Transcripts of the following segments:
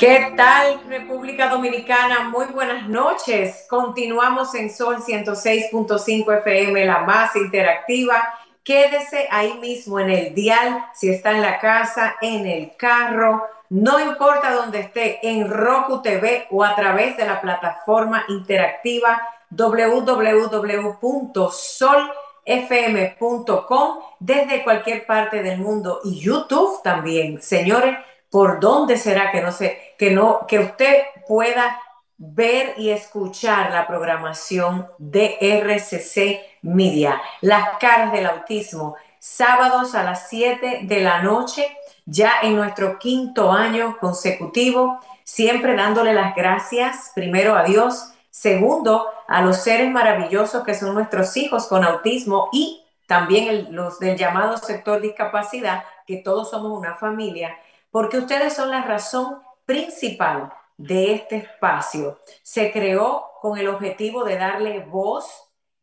¿Qué tal República Dominicana? Muy buenas noches. Continuamos en Sol 106.5 FM, la más interactiva. Quédese ahí mismo en el dial, si está en la casa, en el carro, no importa dónde esté, en Roku TV o a través de la plataforma interactiva www.solfm.com desde cualquier parte del mundo y YouTube también. Señores, ¿por dónde será que no sé, que no, que usted pueda ver y escuchar la programación de RCC Media, las caras del autismo, sábados a las 7 de la noche ya en nuestro quinto año consecutivo, siempre dándole las gracias, primero a Dios, segundo a los seres maravillosos que son nuestros hijos con autismo y también los del llamado sector discapacidad, que todos somos una familia, porque ustedes son la razón principal de este espacio. Se creó con el objetivo de darle voz,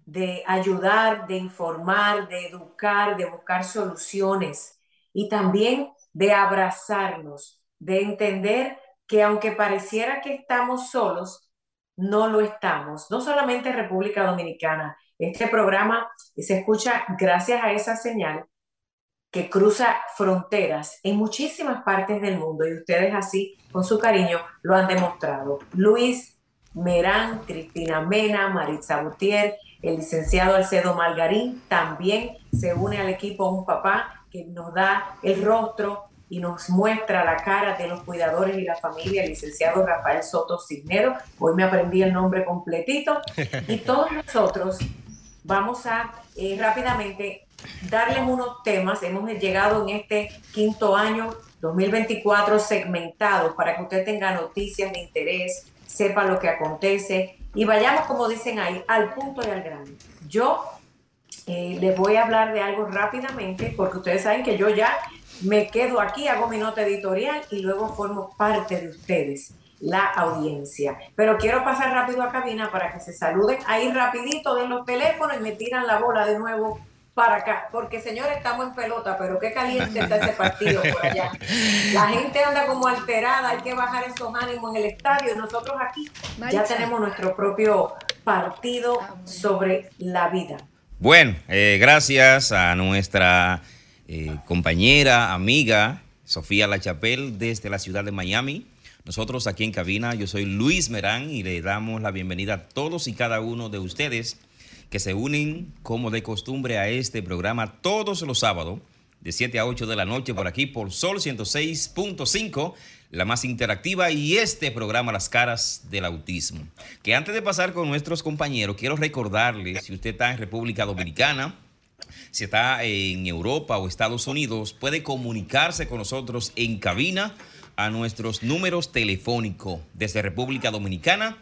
de ayudar, de informar, de educar, de buscar soluciones y también de abrazarnos, de entender que aunque pareciera que estamos solos, no lo estamos. No solamente República Dominicana. Este programa se escucha gracias a esa señal que cruza fronteras en muchísimas partes del mundo y ustedes así, con su cariño, lo han demostrado. Luis Merán, Cristina Mena, Maritza Gutiérrez, el licenciado Alcedo Margarín también se une al equipo Un Papá que nos da el rostro y nos muestra la cara de los cuidadores y la familia, el licenciado Rafael Soto Cisnero. Hoy me aprendí el nombre completito. Y todos nosotros vamos a eh, rápidamente darles unos temas. Hemos llegado en este quinto año 2024 segmentado para que usted tenga noticias de interés, sepa lo que acontece y vayamos, como dicen ahí, al punto y al grano. Yo eh, les voy a hablar de algo rápidamente porque ustedes saben que yo ya me quedo aquí, hago mi nota editorial y luego formo parte de ustedes, la audiencia. Pero quiero pasar rápido a cabina para que se saluden ahí rapidito de los teléfonos y me tiran la bola de nuevo para acá, porque señores, estamos en pelota, pero qué caliente está ese partido por allá. La gente anda como alterada, hay que bajar esos ánimos en el estadio. Y nosotros aquí ya tenemos nuestro propio partido sobre la vida. Bueno, eh, gracias a nuestra eh, compañera, amiga, Sofía Lachapel, desde la ciudad de Miami. Nosotros aquí en cabina, yo soy Luis Merán y le damos la bienvenida a todos y cada uno de ustedes que se unen como de costumbre a este programa todos los sábados de 7 a 8 de la noche por aquí por Sol 106.5, la más interactiva y este programa Las caras del autismo. Que antes de pasar con nuestros compañeros, quiero recordarles, si usted está en República Dominicana, si está en Europa o Estados Unidos, puede comunicarse con nosotros en cabina a nuestros números telefónicos desde República Dominicana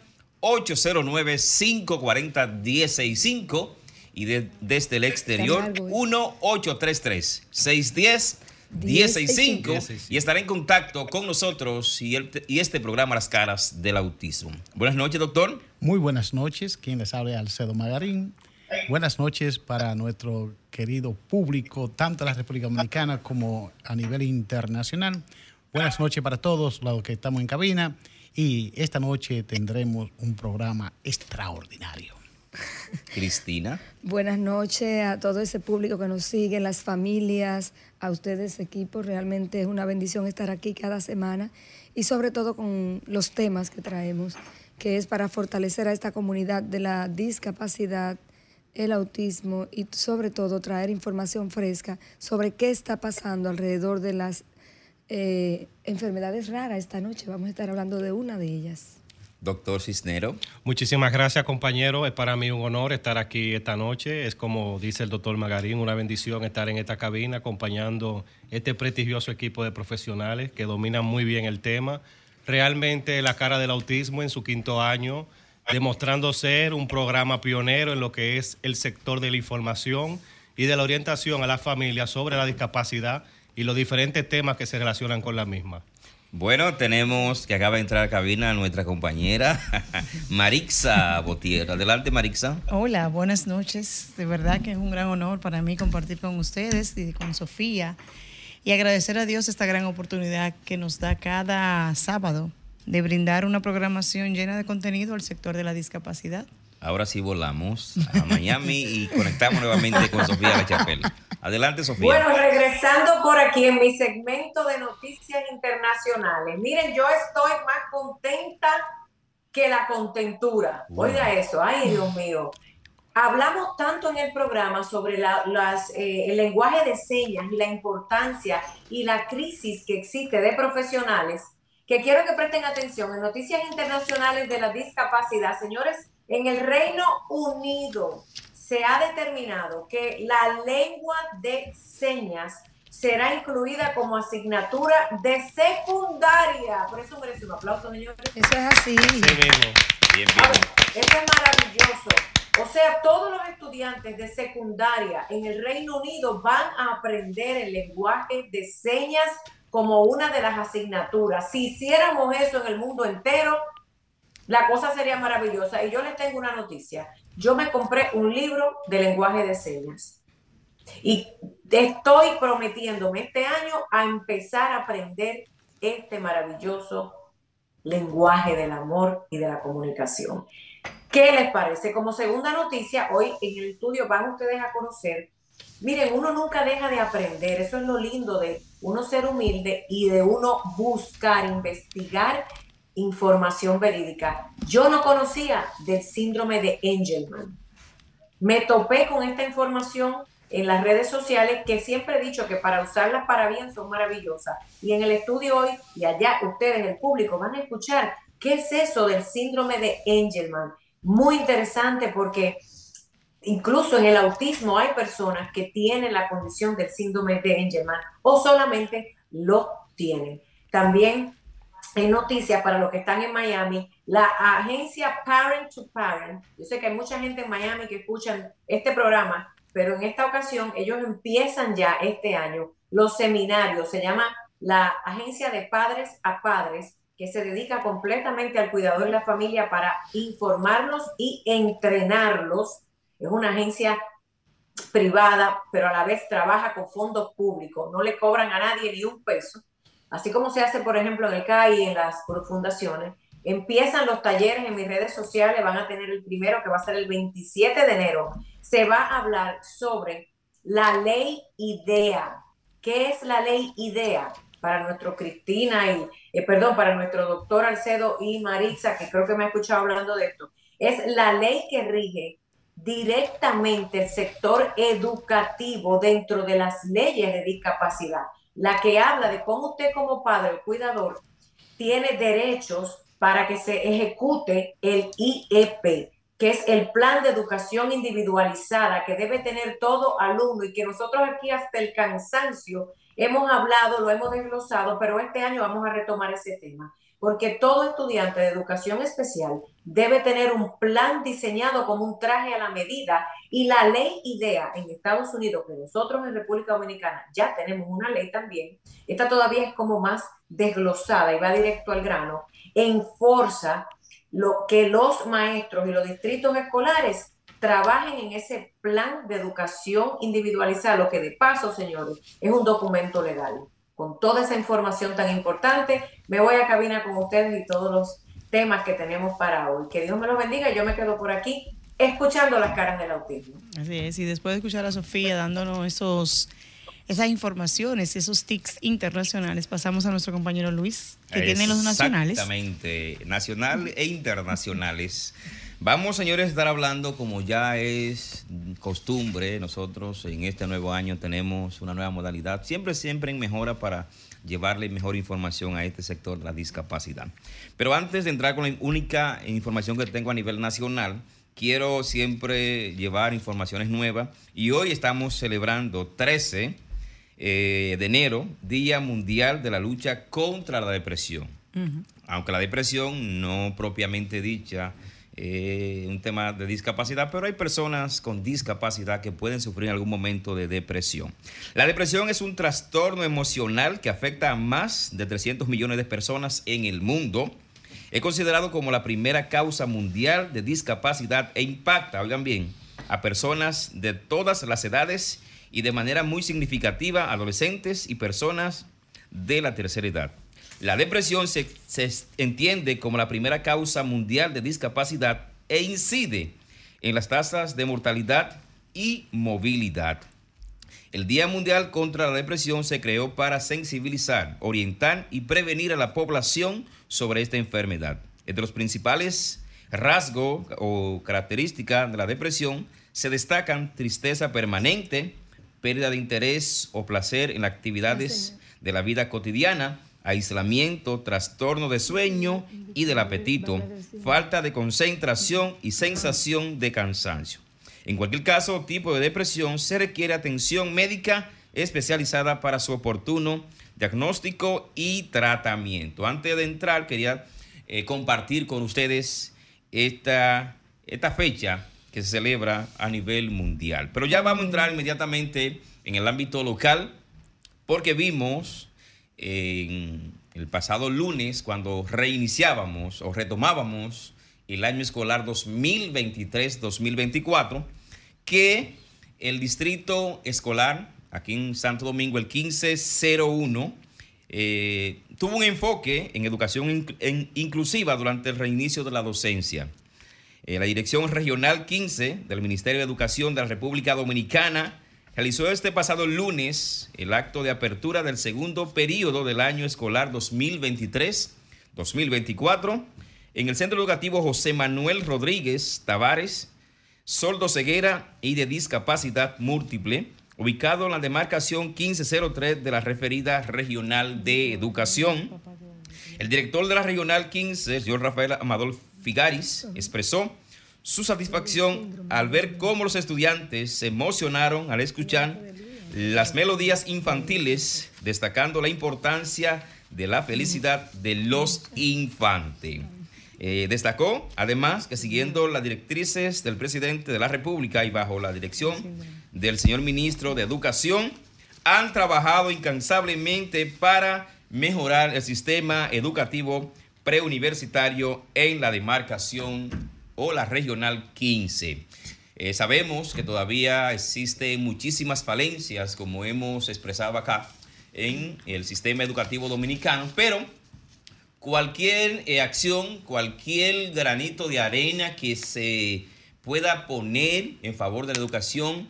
809-540-165 y desde el exterior 1833-610. 165 y estará en contacto con nosotros y, y, este programa Las Caras del Autismo. Buenas noches, doctor. Muy buenas noches. Quien les habla Alcedo Magarín. Buenas noches para nuestro querido público, tanto en la República Dominicana como a nivel internacional. Buenas noches para todos los que estamos en cabina y esta noche tendremos un programa extraordinario. Cristina. Buenas noches a todo ese público que nos sigue, las familias, a ustedes equipo. Realmente es una bendición estar aquí cada semana y sobre todo con los temas que traemos, que es para fortalecer a esta comunidad de la discapacidad el autismo y sobre todo traer información fresca sobre qué está pasando alrededor de las eh, enfermedades raras esta noche. Vamos a estar hablando de una de ellas. Doctor Cisnero. Muchísimas gracias, compañero. Es para mí un honor estar aquí esta noche. Es como dice el doctor Magarín, una bendición estar en esta cabina acompañando este prestigioso equipo de profesionales que dominan muy bien el tema. Realmente la cara del autismo en su quinto año demostrando ser un programa pionero en lo que es el sector de la información y de la orientación a la familia sobre la discapacidad y los diferentes temas que se relacionan con la misma. Bueno, tenemos que acaba de entrar a cabina nuestra compañera Marixa Botier. Adelante, Marixa. Hola, buenas noches. De verdad que es un gran honor para mí compartir con ustedes y con Sofía y agradecer a Dios esta gran oportunidad que nos da cada sábado de brindar una programación llena de contenido al sector de la discapacidad. Ahora sí volamos a Miami y conectamos nuevamente con Sofía Lachapel. Adelante, Sofía. Bueno, regresando por aquí en mi segmento de noticias internacionales. Miren, yo estoy más contenta que la contentura. Oiga eso, ay Dios mío. Hablamos tanto en el programa sobre las, eh, el lenguaje de señas y la importancia y la crisis que existe de profesionales que quiero que presten atención en noticias internacionales de la discapacidad. Señores, en el Reino Unido se ha determinado que la lengua de señas será incluida como asignatura de secundaria. Por eso merece un aplauso, señores. Eso es así. Sí mismo. Bien, bien. eso es maravilloso. O sea, todos los estudiantes de secundaria en el Reino Unido van a aprender el lenguaje de señas como una de las asignaturas. Si hiciéramos eso en el mundo entero, la cosa sería maravillosa. Y yo les tengo una noticia. Yo me compré un libro de lenguaje de señas. Y estoy prometiéndome este año a empezar a aprender este maravilloso lenguaje del amor y de la comunicación. ¿Qué les parece? Como segunda noticia, hoy en el estudio van ustedes a conocer Miren, uno nunca deja de aprender, eso es lo lindo de uno ser humilde y de uno buscar, investigar información verídica. Yo no conocía del síndrome de Angelman. Me topé con esta información en las redes sociales que siempre he dicho que para usarlas para bien son maravillosas. Y en el estudio hoy y allá ustedes, el público, van a escuchar qué es eso del síndrome de Angelman. Muy interesante porque incluso en el autismo hay personas que tienen la condición del síndrome de Angelman o solamente lo tienen. También en noticias para los que están en Miami, la agencia Parent to Parent, yo sé que hay mucha gente en Miami que escuchan este programa, pero en esta ocasión ellos empiezan ya este año los seminarios, se llama la agencia de padres a padres, que se dedica completamente al cuidado de la familia para informarlos y entrenarlos. Es una agencia privada, pero a la vez trabaja con fondos públicos, no le cobran a nadie ni un peso, así como se hace, por ejemplo, en el CAI y en las fundaciones. Empiezan los talleres en mis redes sociales, van a tener el primero que va a ser el 27 de enero. Se va a hablar sobre la ley IDEA. ¿Qué es la ley IDEA? Para nuestro Cristina y, eh, perdón, para nuestro doctor Alcedo y Maritza, que creo que me ha escuchado hablando de esto. Es la ley que rige directamente el sector educativo dentro de las leyes de discapacidad, la que habla de cómo usted como padre o cuidador tiene derechos para que se ejecute el IEP, que es el plan de educación individualizada que debe tener todo alumno y que nosotros aquí hasta el cansancio hemos hablado, lo hemos desglosado, pero este año vamos a retomar ese tema porque todo estudiante de educación especial debe tener un plan diseñado como un traje a la medida y la ley IDEA en Estados Unidos, que nosotros en República Dominicana ya tenemos una ley también, esta todavía es como más desglosada y va directo al grano, enforza lo que los maestros y los distritos escolares trabajen en ese plan de educación individualizada, lo que de paso, señores, es un documento legal con toda esa información tan importante. Me voy a cabina con ustedes y todos los temas que tenemos para hoy. Que Dios me los bendiga. Yo me quedo por aquí escuchando las caras del autismo. Así es, y después de escuchar a Sofía dándonos esos esas informaciones, esos tics internacionales, pasamos a nuestro compañero Luis, que tiene los nacionales. Exactamente, nacional e internacionales. Vamos, señores, a estar hablando como ya es costumbre. Nosotros en este nuevo año tenemos una nueva modalidad, siempre, siempre en mejora para llevarle mejor información a este sector de la discapacidad. Pero antes de entrar con la única información que tengo a nivel nacional, quiero siempre llevar informaciones nuevas y hoy estamos celebrando 13 eh, de enero, Día Mundial de la Lucha contra la Depresión. Aunque la depresión no propiamente dicha eh, un tema de discapacidad, pero hay personas con discapacidad que pueden sufrir en algún momento de depresión. La depresión es un trastorno emocional que afecta a más de 300 millones de personas en el mundo. Es considerado como la primera causa mundial de discapacidad e impacta, oigan bien, a personas de todas las edades y de manera muy significativa adolescentes y personas de la tercera edad. La depresión se, entiende como la primera causa mundial de discapacidad e incide en las tasas de mortalidad y movilidad. El Día Mundial contra la Depresión se creó para sensibilizar, orientar y prevenir a la población sobre esta enfermedad. Entre los principales rasgos o características de la depresión se destacan tristeza permanente, pérdida de interés o placer en actividades de la vida cotidiana, aislamiento, trastorno de sueño y del apetito, falta de concentración y sensación de cansancio. En cualquier caso, tipo de depresión, se requiere atención médica especializada para su oportuno diagnóstico y tratamiento. Antes de entrar, quería eh, compartir con ustedes esta, esta fecha que se celebra a nivel mundial. Pero ya vamos a entrar inmediatamente en el ámbito local porque vimos en el pasado lunes, cuando reiniciábamos o retomábamos el año escolar 2023-2024, que el distrito escolar aquí en Santo Domingo, el 1501, eh, tuvo un enfoque en educación inclusiva durante el reinicio de la docencia. Eh, la Dirección Regional 15 del Ministerio de Educación de la República Dominicana realizó este pasado lunes el acto de apertura del segundo periodo del año escolar 2023-2024 en el Centro Educativo José Manuel Rodríguez Tavares, Soldo Ceguera y de Discapacidad Múltiple, ubicado en la demarcación 1503 de la referida Regional de Educación. El director de la Regional 15, el señor Rafael Amador Figaris, expresó su satisfacción al ver cómo los estudiantes se emocionaron al escuchar las melodías infantiles, destacando la importancia de la felicidad de los infantes. Eh, destacó, además, que siguiendo las directrices del presidente de la República y bajo la dirección del señor ministro de Educación, han trabajado incansablemente para mejorar el sistema educativo preuniversitario en la demarcación o la Regional 15. Eh, sabemos que todavía existen muchísimas falencias, como hemos expresado acá, en el sistema educativo dominicano, pero cualquier eh, acción, cualquier granito de arena que se pueda poner en favor de la educación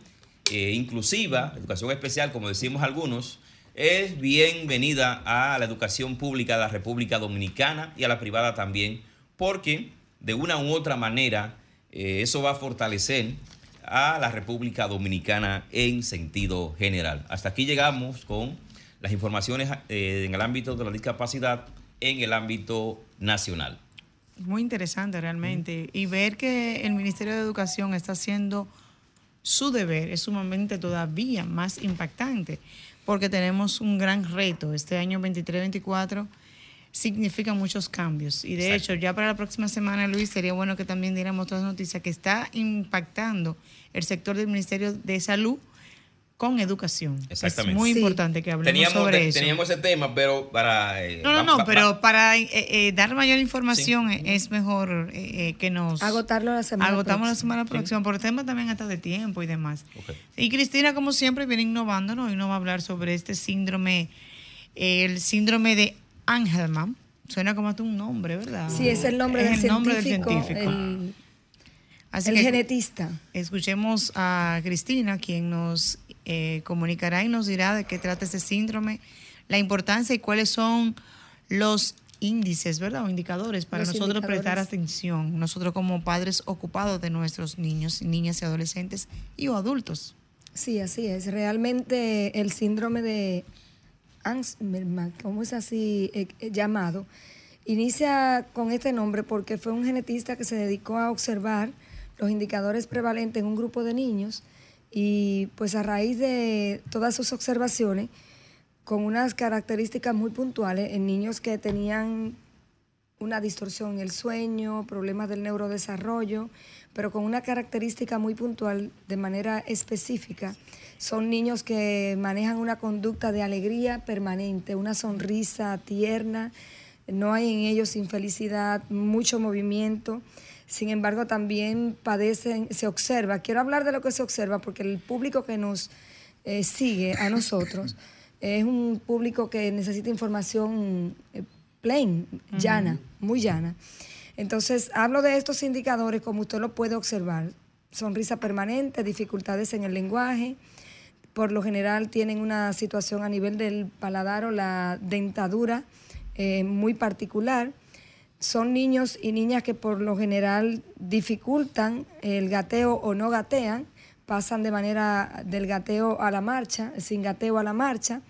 eh, inclusiva, educación especial, como decimos algunos, es bienvenida a la educación pública de la República Dominicana y a la privada también, porque de una u otra manera, eh, eso va a fortalecer a la República Dominicana en sentido general. Hasta aquí llegamos con las informaciones eh, en el ámbito de la discapacidad en el ámbito nacional. Muy interesante realmente. Y ver que el Ministerio de Educación está haciendo su deber es sumamente todavía más impactante, porque tenemos un gran reto este año 23-24 significa muchos cambios. Y de hecho, ya para la próxima semana, Luis, sería bueno que también diéramos otras noticias que está impactando el sector del Ministerio de Salud con educación. Exactamente. Es muy importante que hablemos sobre eso. Teníamos ese tema, pero para... Eh, no, no, no, pero para eh, eh, dar mayor información es mejor que nos... Agotarlo la semana Agotamos la semana próxima, por el tema también hasta de tiempo y demás. Y Cristina, como siempre, viene innovándonos y nos va a hablar sobre este síndrome, el síndrome de Angelman. Suena como hasta un nombre, ¿verdad? Sí, es el nombre, del, científico, El, genetista. Escuchemos a Cristina, quien nos eh, comunicará y nos dirá de qué trata este síndrome, la importancia y cuáles son los índices, ¿verdad? O indicadores para nosotros prestar atención, nosotros como padres ocupados de nuestros niños, niñas y adolescentes y o adultos. Sí, así es. Realmente el síndrome de como es así eh, eh, llamado, inicia con este nombre porque fue un genetista que se dedicó a observar los indicadores prevalentes en un grupo de niños y pues a raíz de todas sus observaciones, con unas características muy puntuales en niños que tenían una distorsión en el sueño, problemas del neurodesarrollo, pero con una característica muy puntual, de manera específica. Son niños que manejan una conducta de alegría permanente, una sonrisa tierna, no hay en ellos infelicidad, mucho movimiento. Sin embargo, también padecen, se observa, quiero hablar de lo que se observa porque el público que nos eh, sigue a nosotros es un público que necesita información eh, plain, llana, muy llana. Entonces, hablo de estos indicadores como usted lo puede observar. Sonrisa permanente, dificultades en el lenguaje, por lo general tienen una situación a nivel del paladar o la dentadura eh, muy particular. Son niños y niñas que por lo general dificultan el gateo o no gatean, pasan de manera del gateo a la marcha, sin gateo a la marcha.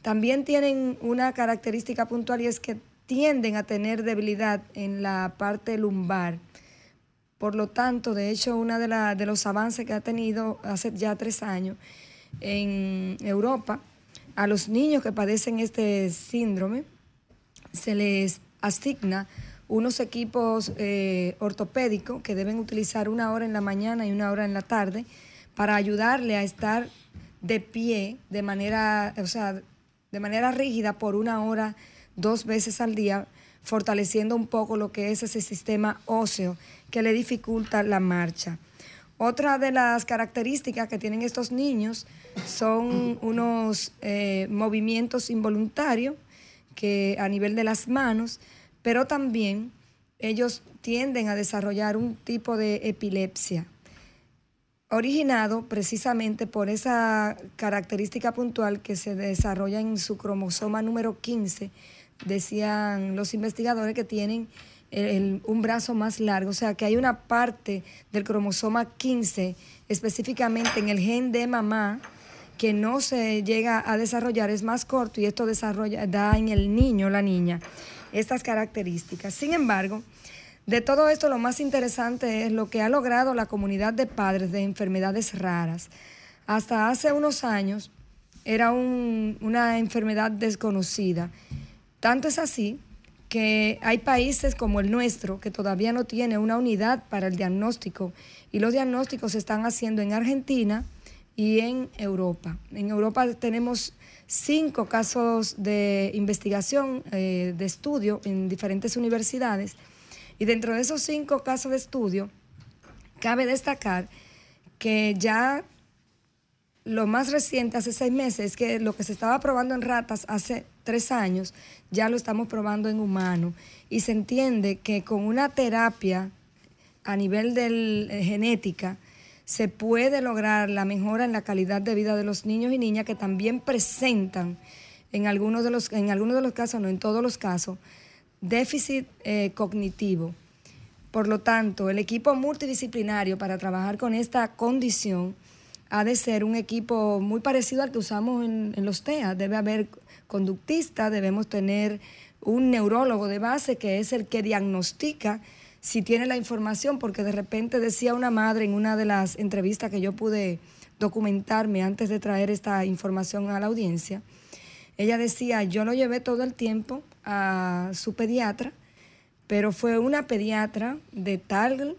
También tienen una característica puntual y es que tienden a tener debilidad en la parte lumbar. Por lo tanto, de hecho, uno de, de los avances que ha tenido hace ya tres años en Europa, a los niños que padecen este síndrome, se les asigna unos equipos eh, ortopédicos que deben utilizar una hora en la mañana y una hora en la tarde para ayudarle a estar de pie de manera, o sea, de manera rígida por una hora, dos veces al día, fortaleciendo un poco lo que es ese sistema óseo que le dificulta la marcha. Otra de las características que tienen estos niños son unos eh, movimientos involuntarios que a nivel de las manos, pero también ellos tienden a desarrollar un tipo de epilepsia, originado precisamente por esa característica puntual que se desarrolla en su cromosoma número 15, decían los investigadores que tienen un brazo más largo, o sea que hay una parte del cromosoma 15, específicamente en el gen de mamá, que no se llega a desarrollar es más corto y esto desarrolla, da en el niño, la niña, estas características. Sin embargo, de todo esto lo más interesante es lo que ha logrado la comunidad de padres de enfermedades raras. Hasta hace unos años era una enfermedad desconocida. Tanto es así que hay países como el nuestro que todavía no tiene una unidad para el diagnóstico y los diagnósticos se están haciendo en Argentina, y en Europa. En Europa tenemos cinco casos de investigación, eh, de estudio en diferentes universidades. Y dentro de esos cinco casos de estudio, cabe destacar que ya lo más reciente, hace seis meses, es que lo que se estaba probando en ratas hace tres años, ya lo estamos probando en humanos. Y se entiende que con una terapia a nivel de eh, genética, se puede lograr la mejora en la calidad de vida de los niños y niñas que también presentan en algunos de los, en algunos de los casos, no en todos los casos, déficit eh, cognitivo. Por lo tanto, el equipo multidisciplinario para trabajar con esta condición ha de ser un equipo muy parecido al que usamos en, en los TEA. Debe haber conductistas, debemos tener un neurólogo de base que es el que diagnostica si tiene la información, porque de repente decía una madre en una de las entrevistas que yo pude documentarme antes de traer esta información a la audiencia, ella decía, yo lo llevé todo el tiempo a su pediatra, pero fue una pediatra de tal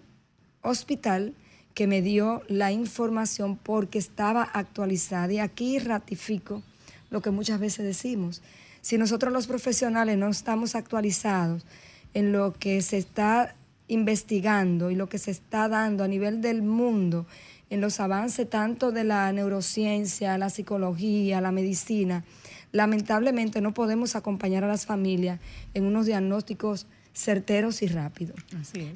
hospital que me dio la información porque estaba actualizada. Y aquí ratifico lo que muchas veces decimos. Si nosotros los profesionales no estamos actualizados en lo que se está investigando y lo que se está dando a nivel del mundo en los avances tanto de la neurociencia, la psicología, la medicina, lamentablemente no podemos acompañar a las familias en unos diagnósticos certeros y rápidos.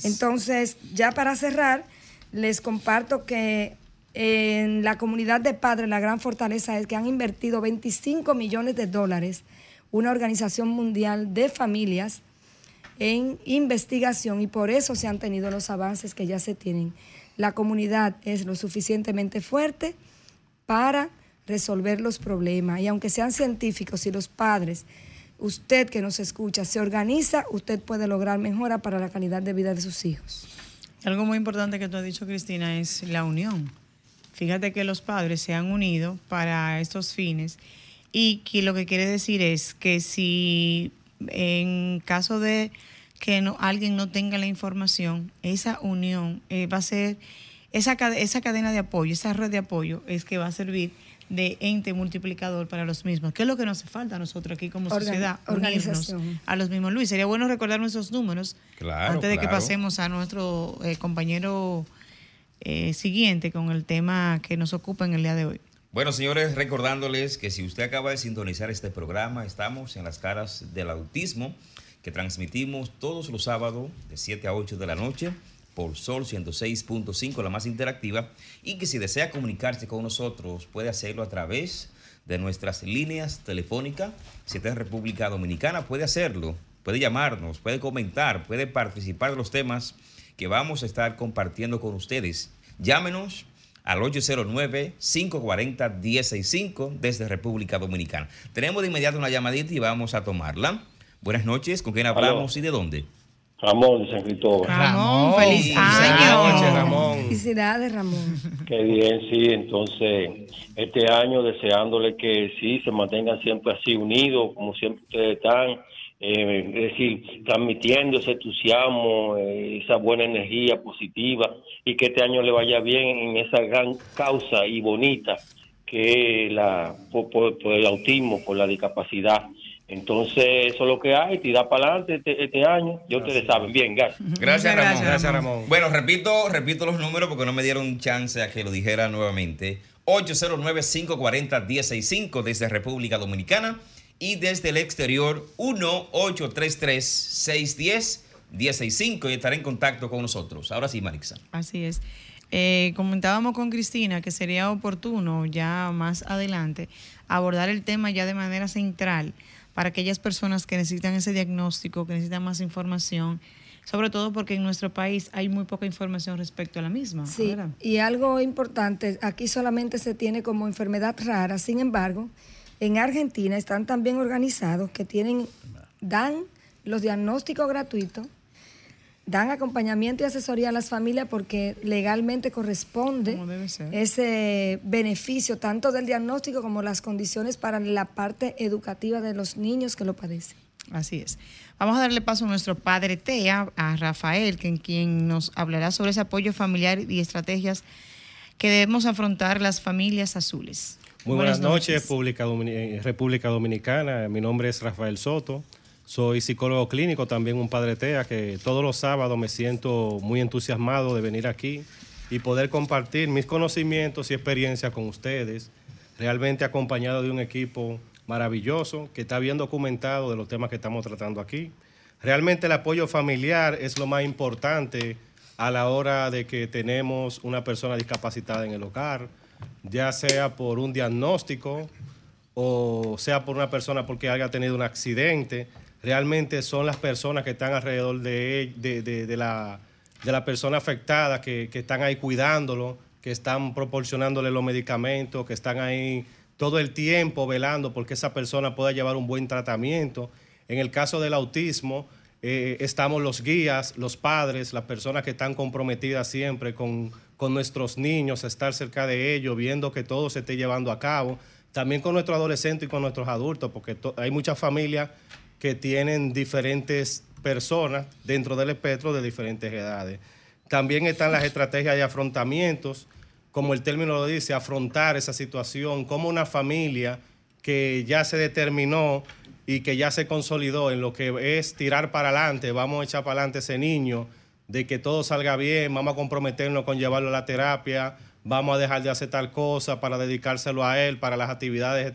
Entonces, ya para cerrar, les comparto que en la comunidad de padres la gran fortaleza es que han invertido 25 millones de dólares una organización mundial de familias en investigación y por eso se han tenido los avances que ya se tienen. La comunidad es lo suficientemente fuerte para resolver los problemas y aunque sean científicos y los padres, usted que nos escucha se organiza, usted puede lograr mejora para la calidad de vida de sus hijos. Algo muy importante que tú has dicho, Cristina, es la unión. Fíjate que los padres se han unido para estos fines y que lo que quiere decir es que si en caso de que no, alguien no tenga la información, esa unión eh, va a ser, esa, esa cadena de apoyo, esa red de apoyo es que va a servir de ente multiplicador para los mismos. ¿Qué es lo que nos hace falta a nosotros aquí como sociedad? Unirnos a los mismos. Luis, sería bueno recordar nuestros números antes de que pasemos a nuestro eh, compañero eh, siguiente con el tema que nos ocupa en el día de hoy. Bueno, señores, recordándoles que si usted acaba de sintonizar este programa, estamos en las caras del autismo, que transmitimos todos los sábados de 7 a 8 de la noche por Sol 106.5, la más interactiva, y que si desea comunicarse con nosotros puede hacerlo a través de nuestras líneas telefónicas. Si está en República Dominicana puede hacerlo, puede llamarnos, puede comentar, puede participar de los temas que vamos a estar compartiendo con ustedes. Llámenos al 809-540-165 desde República Dominicana. Tenemos de inmediato una llamadita y vamos a tomarla. Buenas noches, ¿con quién hablamos y de dónde? Ramón de San Cristóbal. Ramón, feliz año. Ramón. Felicidades, Ramón. Qué bien, sí. Entonces, este año deseándole que sí, se mantengan siempre así unidos, como siempre ustedes están. Eh, es decir, transmitiendo ese entusiasmo, eh, esa buena energía positiva y que este año le vaya bien en esa gran causa y bonita que es la, por el autismo, por la discapacidad. Entonces, eso es lo que hay, tirar para adelante este, este, año. Ya ustedes saben. Bien, gracias. Gracias, Ramón. Gracias, Ramón. Bueno, repito, repito los números porque no me dieron chance a que lo dijera nuevamente. 809-540-165 desde República Dominicana y desde el exterior 1-833-610-165 y estaré en contacto con nosotros. Ahora sí, Marixa. Así es. Eh, comentábamos con Cristina que sería oportuno ya más adelante abordar el tema ya de manera central para aquellas personas que necesitan ese diagnóstico, que necesitan más información, sobre todo porque en nuestro país hay muy poca información respecto a la misma. Sí, y algo importante, aquí solamente se tiene como enfermedad rara, sin embargo, en Argentina están también organizados que tienen, dan los diagnósticos gratuitos dan acompañamiento y asesoría a las familias porque legalmente corresponde ese beneficio tanto del diagnóstico como las condiciones para la parte educativa de los niños que lo padecen. Así es. Vamos a darle paso a nuestro padre TEA, a Rafael, que, quien nos hablará sobre ese apoyo familiar y estrategias que debemos afrontar las familias azules. Muy buenas, noches, eh, República Dominicana. Mi nombre es Rafael Soto. Soy psicólogo clínico, también un padre TEA, que todos los sábados me siento muy entusiasmado de venir aquí y poder compartir mis conocimientos y experiencias con ustedes, realmente acompañado de un equipo maravilloso que está bien documentado de los temas que estamos tratando aquí. Realmente el apoyo familiar es lo más importante a la hora de que tenemos una persona discapacitada en el hogar, ya sea por un diagnóstico o sea por una persona porque haya tenido un accidente realmente son las personas que están alrededor de, de, la, persona afectada, que, están ahí cuidándolo, que están proporcionándole los medicamentos, que están ahí todo el tiempo velando porque esa persona pueda llevar un buen tratamiento. En el caso del autismo, eh, estamos los guías, los padres, las personas que están comprometidas siempre con, con nuestros niños, estar cerca de ellos, viendo que todo se esté llevando a cabo. También con nuestros adolescentes y con nuestros adultos, porque hay muchas familias que tienen diferentes personas dentro del espectro de diferentes edades. También están las estrategias de afrontamientos, como el término lo dice, afrontar esa situación, como una familia que ya se determinó y que ya se consolidó en lo que es tirar para adelante, vamos a echar para adelante ese niño, de que todo salga bien, vamos a comprometernos con llevarlo a la terapia, vamos a dejar de hacer tal cosa para dedicárselo a él, para las actividades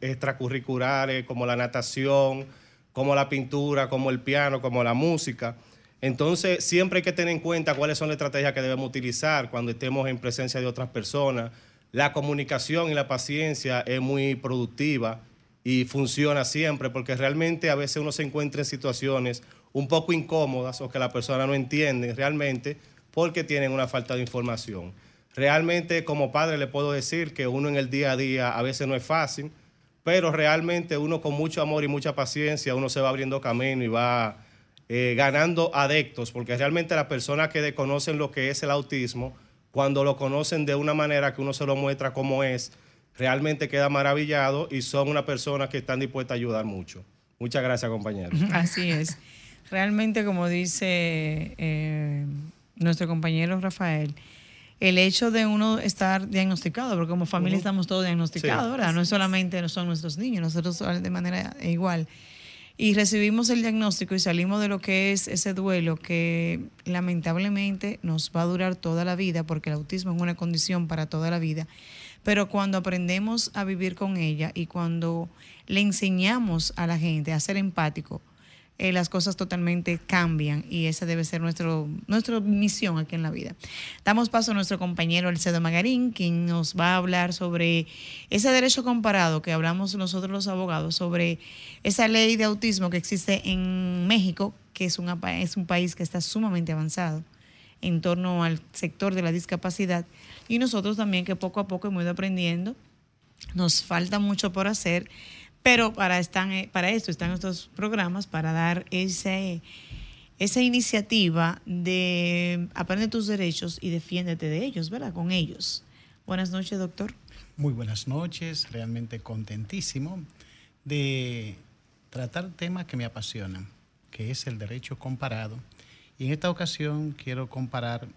extracurriculares como la natación, como la pintura, como el piano, como la música. Entonces, siempre hay que tener en cuenta cuáles son las estrategias que debemos utilizar cuando estemos en presencia de otras personas. La comunicación y la paciencia es muy productiva y funciona siempre porque realmente a veces uno se encuentra en situaciones un poco incómodas o que la persona no entiende realmente porque tienen una falta de información. Realmente como padre le puedo decir que uno en el día a día a veces no es fácil, pero realmente uno con mucho amor y mucha paciencia, uno se va abriendo camino y va eh, ganando adeptos, porque realmente las personas que desconocen lo que es el autismo, cuando lo conocen de una manera que uno se lo muestra como es, realmente queda maravillado y son una persona que están dispuestas a ayudar mucho. Muchas gracias, compañero. Así es. Realmente, como dice eh, nuestro compañero Rafael, el hecho de uno estar diagnosticado, porque como familia estamos todos diagnosticados, ¿verdad? No es solamente son nuestros niños, nosotros de manera igual. Y recibimos el diagnóstico y salimos de lo que es ese duelo que lamentablemente nos va a durar toda la vida, porque el autismo es una condición para toda la vida. Pero cuando aprendemos a vivir con ella y cuando le enseñamos a la gente a ser empático, eh, las cosas totalmente cambian y esa debe ser nuestro, nuestra misión aquí en la vida. Damos paso a nuestro compañero Alcedo Magarín, quien nos va a hablar sobre ese derecho comparado que hablamos nosotros los abogados, sobre esa ley de autismo que existe en México, que es, una, es un país que está sumamente avanzado en torno al sector de la discapacidad y nosotros también que poco a poco hemos ido aprendiendo. Nos falta mucho por hacer pero para, están, eh, para esto están estos programas, para dar ese, esa iniciativa de aprende tus derechos y defiéndete de ellos, ¿verdad? Con ellos. Buenas noches, doctor. Muy buenas noches, realmente contentísimo de tratar temas que me apasionan, que es el derecho comparado. Y en esta ocasión quiero comparar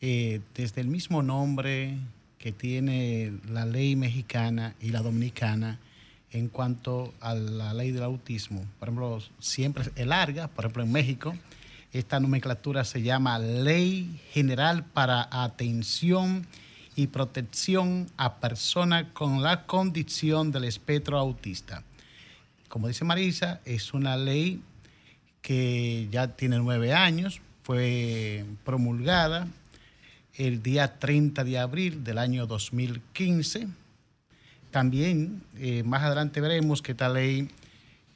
eh, desde el mismo nombre que tiene la ley mexicana y la dominicana, en cuanto a la ley del autismo. Por ejemplo, siempre es larga, por ejemplo, en México, esta nomenclatura se llama Ley General para Atención y Protección a Personas con la Condición del Espectro Autista. Como dice Marisa, es una ley que ya tiene nueve años, fue promulgada el día 30 de abril del año 2015 también eh, más adelante veremos que esta ley,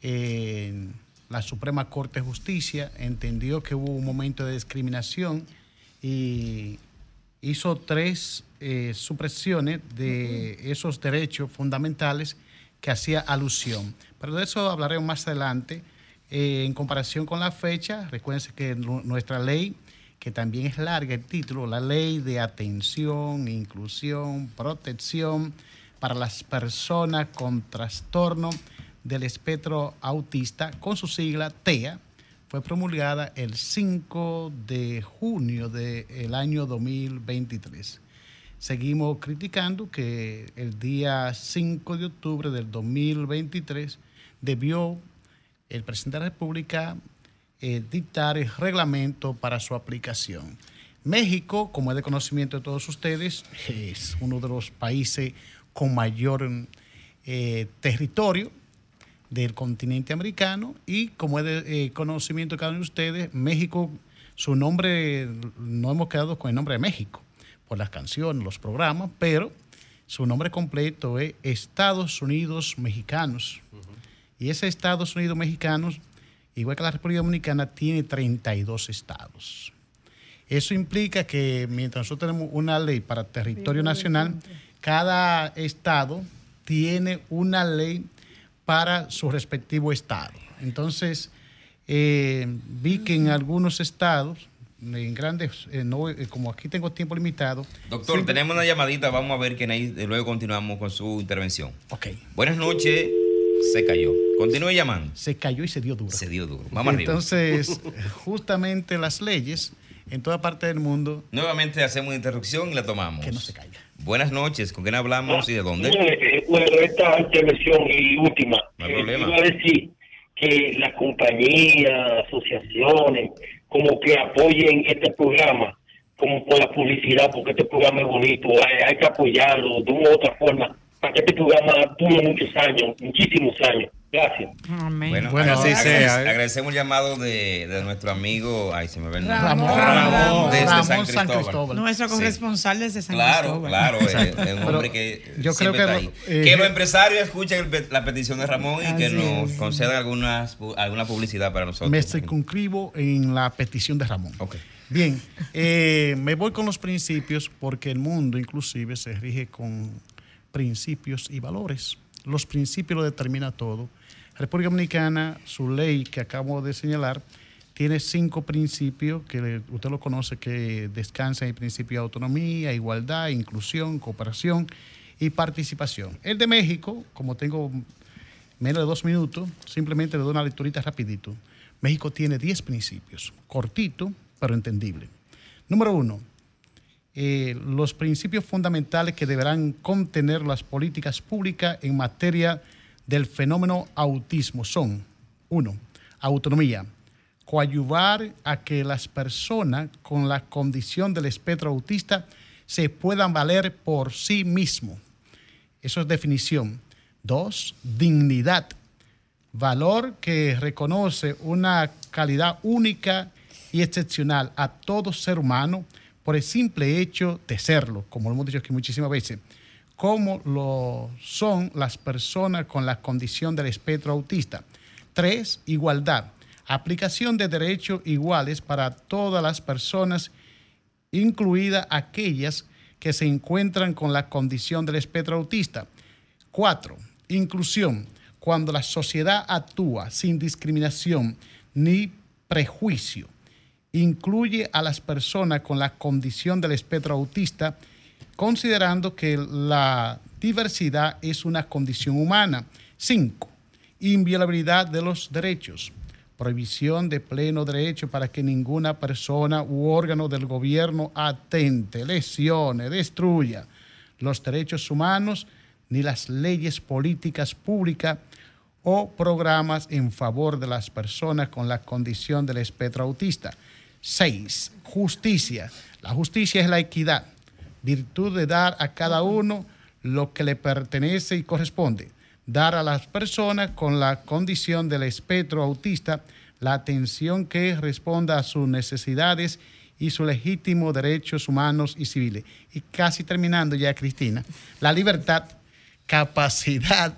eh, la Suprema Corte de Justicia entendió que hubo un momento de discriminación y hizo tres eh, supresiones de esos derechos fundamentales que hacía alusión. Pero de eso hablaremos más adelante. en comparación con la fecha, recuerden que nuestra ley, que también es larga el título, la ley de atención, inclusión, protección, para las personas con trastorno del espectro autista, con su sigla TEA, fue promulgada el 5 de junio del año 2023. Seguimos criticando que el día 5 de octubre del 2023 debió el presidente de la República eh, dictar el reglamento para su aplicación. México, como es de conocimiento de todos ustedes, es uno de los países con mayor eh, territorio del continente americano y como es de eh, conocimiento de cada uno de ustedes, México, su nombre, no hemos quedado con el nombre de México por las canciones, los programas, pero su nombre completo es Estados Unidos Mexicanos. Y ese Estados Unidos Mexicanos, igual que la República Dominicana, tiene 32 estados. Eso implica que mientras nosotros tenemos una ley para territorio nacional, cada estado tiene una ley para su respectivo estado. Entonces, eh, vi que en algunos estados, en grandes, eh, eh, como aquí tengo tiempo limitado. Doctor, tenemos una llamadita, vamos a ver que luego continuamos con su intervención. Ok. Buenas noches. Se cayó. Continúe llamando. Se cayó y se dio duro. Se dio duro. Vamos Entonces, justamente las leyes en toda parte del mundo. Nuevamente hacemos una interrupción y la tomamos. Que no se caiga. Buenas noches, ¿con quién hablamos y de dónde? Eh, bueno, esta intervención y última. No hay problema. Iba a decir que las compañías, asociaciones, como que apoyen este programa, como por la publicidad, porque este programa es bonito, hay, que apoyarlo de una u otra forma, para que este programa dure muchos años, muchísimos años. Gracias. Bueno, así sea. Agradecemos el llamado de, de, nuestro amigo, ay, se me ve el nombre. Ramón, Ramón, desde San, Cristóbal. Nuestro corresponsal desde San claro, Cristóbal. Claro, claro, es, un hombre que yo creo que, está ahí. Eh, que los empresarios escuchen la petición de Ramón y que nos concedan algunas, alguna publicidad para nosotros. Me circunscribo en la petición de Ramón. Okay. Bien, eh, me voy con los principios porque el mundo inclusive se rige con principios y valores. Los principios lo determina todo República Dominicana, su ley que acabo de señalar, tiene cinco principios que usted lo conoce, que descansan en el principio de autonomía, igualdad, inclusión, cooperación y participación. El de México, como tengo menos de dos minutos, simplemente le doy una lecturita rapidito. México tiene 10 principios, cortito, pero entendible. Número uno, eh, los principios fundamentales que deberán contener las políticas públicas en materia del fenómeno autismo son, uno, autonomía, coadyuvar a que las personas con la condición del espectro autista se puedan valer por sí mismos. Eso es definición. Dos, dignidad, valor que reconoce una calidad única y excepcional a todo ser humano por el simple hecho de serlo, como lo hemos dicho aquí muchísimas veces, como lo son las personas con la condición del espectro autista. Tres, igualdad, aplicación de derechos iguales para todas las personas, incluidas aquellas que se encuentran con la condición del espectro autista. Cuatro, inclusión, cuando la sociedad actúa sin discriminación ni prejuicio incluye a las personas con la condición del espectro autista, considerando que la diversidad es una condición humana. Cinco, inviolabilidad de los derechos. Prohibición de pleno derecho para que ninguna persona u órgano del gobierno atente, lesione, destruya los derechos humanos ni las leyes políticas públicas o programas en favor de las personas con la condición del espectro autista. 6. Justicia. La justicia es la equidad, virtud de dar a cada uno lo que le pertenece y corresponde. Dar a las personas con la condición del espectro autista la atención que responda a sus necesidades y sus legítimos derechos humanos y civiles. Y casi terminando ya, Cristina, la libertad, capacidad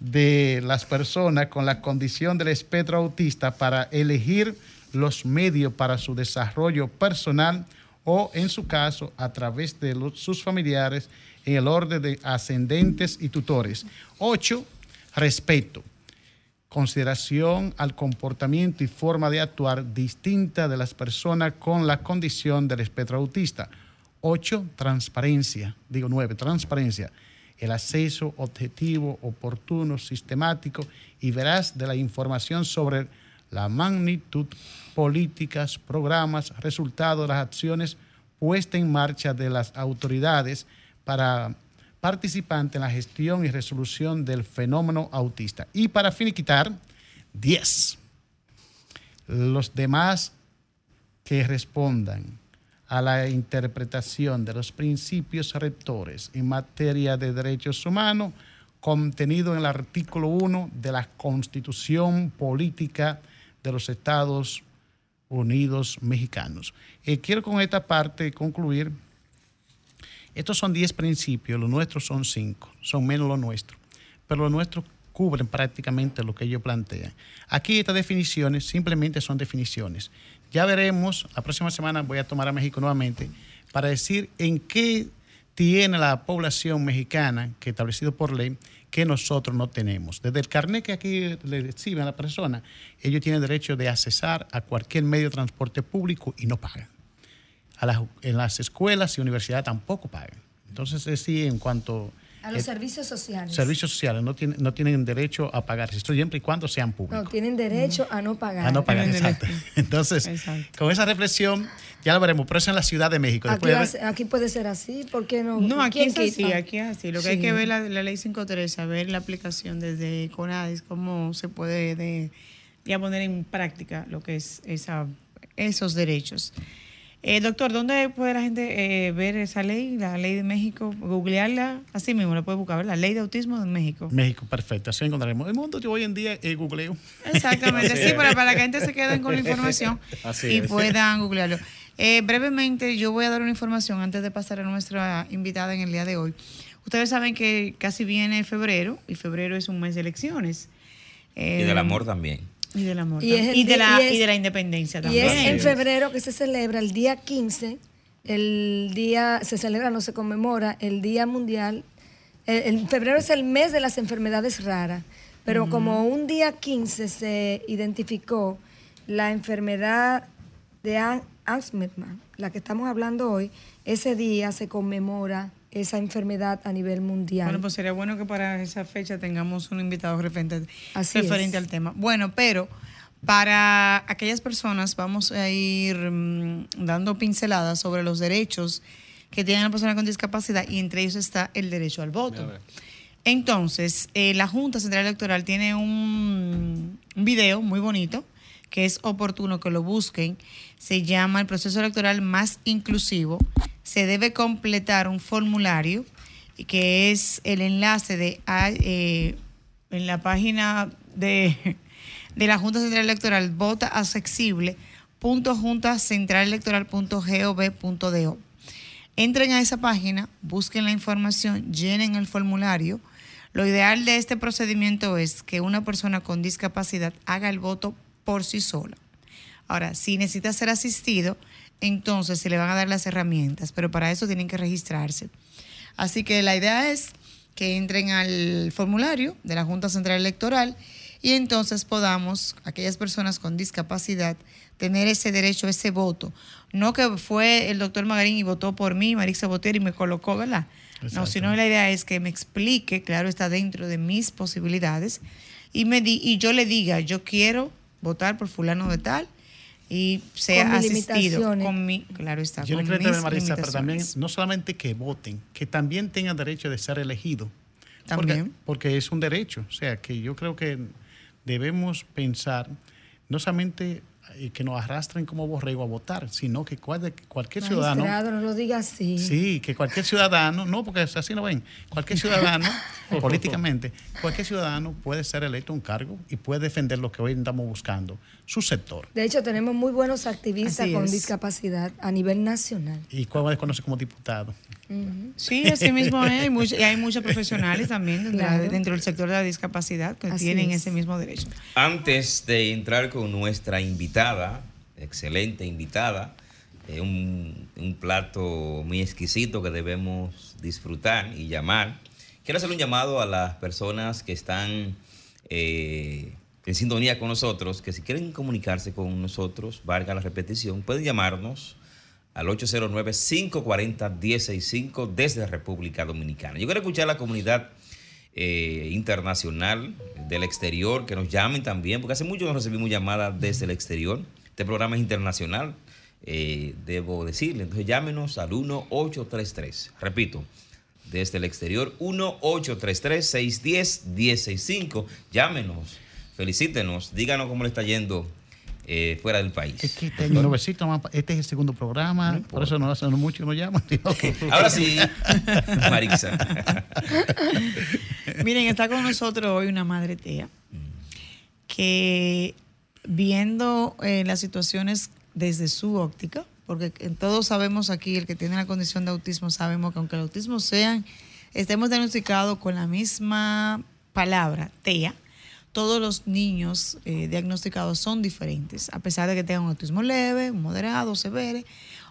de las personas con la condición del espectro autista para elegir los medios para su desarrollo personal o, en su caso, a través de sus familiares en el orden de ascendentes y tutores. Ocho, respeto. Consideración al comportamiento y forma de actuar distinta de las personas con la condición del espectro autista. Ocho, transparencia. Digo nueve, transparencia. El acceso objetivo, oportuno, sistemático y veraz de la información sobre la magnitud, políticas, programas, resultados de las acciones puestas en marcha de las autoridades para participantes en la gestión y resolución del fenómeno autista. Y para finiquitar, 10. Los demás que respondan a la interpretación de los principios rectores en materia de derechos humanos contenido en el artículo 1 de la Constitución Política los Estados Unidos Mexicanos. Eh, quiero con esta parte concluir. Estos son 10 principios, los nuestros son 5, son menos los nuestros, pero los nuestros cubren prácticamente lo que ellos plantean. Aquí estas definiciones simplemente son definiciones. Ya veremos, la próxima semana voy a tomar a México nuevamente para decir en qué tiene la población mexicana, que establecido por ley, que nosotros no tenemos. Desde el carnet que aquí le reciben a la persona, ellos tienen derecho de accesar a cualquier medio de transporte público y no pagan. en las escuelas y universidades tampoco pagan. Entonces, es sí, en cuanto... A los servicios sociales. Servicios sociales no tienen, no tienen derecho a pagar, esto siempre y cuando sean públicos. No, tienen derecho a no pagar. A no pagar, exacto. Entonces, con esa reflexión, ya lo veremos, pero eso en la Ciudad de México. Aquí, puede ser así, ¿por qué no? No, aquí es así, aquí es así. Lo que hay que ver la, la ley 513, ver la aplicación desde CONADIS, cómo se puede de, ya poner en práctica lo que es esa, esos derechos. Eh, doctor, ¿dónde puede la gente eh, ver esa ley, la ley de México? Googlearla, así mismo la puede buscar, La ley de autismo de México. México, perfecto, así encontraremos. El mundo de hoy en día es googleo. Exactamente, sí, para, para que la gente se quede con la información y puedan googlearlo. Eh, brevemente, yo voy a dar una información antes de pasar a nuestra invitada en el día de hoy. Ustedes saben que casi viene febrero y febrero es un mes de elecciones. y del amor también. Y del amor. Y, de la, y, de la, independencia también. Y es en febrero que se celebra el día 15, el día, se celebra, no se conmemora, el Día Mundial. En febrero es el mes de las enfermedades raras, pero como un día 15 se identificó la enfermedad de Alzheimer, la que estamos hablando hoy, ese día se conmemora esa enfermedad a nivel mundial. Bueno, pues sería bueno que para esa fecha tengamos un invitado referente, referente al tema. Bueno, pero Para aquellas personas vamos a ir mm, dando pinceladas sobre los derechos que tiene la persona con discapacidad y entre ellos está el derecho al voto. Entonces, eh, la Junta Central Electoral tiene un, un video muy bonito que es oportuno que lo busquen. Se llama el proceso electoral más inclusivo. Se debe completar un formulario que es el enlace de eh, en la página de, de la Junta Central Electoral vota accesible Entren a esa página, busquen la información, llenen el formulario. Lo ideal de este procedimiento es que una persona con discapacidad haga el voto por sí sola. Ahora, si necesita ser asistido, entonces se le van a dar las herramientas, pero para eso tienen que registrarse. Así que la idea es que entren al formulario de la Junta Central Electoral y entonces podamos, aquellas personas con discapacidad, tener ese derecho, ese voto. No que fue el doctor Magarín y votó por mí, Marisa Botier, y me colocó, ¿verdad? No, sino la idea es que me explique, claro, está dentro de mis posibilidades, y, me di, y yo le diga, yo quiero votar por fulano de tal, y sea asistido con mi, claro está. Yo con le creo Marisa, pero también no solamente que voten, que también tengan derecho de ser elegido. También. Porque, porque, es un derecho. O sea, que yo creo que debemos pensar no solamente y que nos arrastren como borrego a votar, sino que cualquier ciudadano... no lo diga así. Sí, que cualquier ciudadano, no, porque así no ven, cualquier ciudadano, políticamente, cualquier ciudadano puede ser electo a un cargo y puede defender lo que hoy estamos buscando, su sector. De hecho, tenemos muy buenos activistas con discapacidad a nivel nacional. ¿Y cuál desconoce como diputado? Sí, así mismo es. y hay muchos profesionales también dentro del sector de la discapacidad que tienen ese mismo derecho. Antes de entrar con nuestra invitada, excelente invitada, eh, un, plato muy exquisito que debemos disfrutar y llamar. Quiero hacer un llamado a las personas que están eh, en sintonía con nosotros, que si quieren comunicarse con nosotros, valga la repetición, pueden llamarnos al 809-540-165 desde República Dominicana. Yo quiero escuchar a la comunidad eh, internacional del exterior que nos llamen también, porque hace mucho no recibimos llamadas desde el exterior. Este programa es internacional, eh, debo decirle. Entonces llámenos al 1833. Repito, desde el exterior, 1833-610-165. Llámenos, felicítenos, díganos cómo le está yendo eh, fuera del país. Es que este, este es el segundo programa, por eso no hacen mucho nos llaman. Ahora sí, Marisa. Miren, está con nosotros hoy una madre tea que viendo eh, las situaciones desde su óptica, porque todos sabemos aquí, el que tiene la condición de autismo, sabemos que aunque el autismo sea, estemos diagnosticados con la misma palabra, TEA, todos los niños eh, diagnosticados son diferentes, a pesar de que tengan un autismo leve, moderado, severo,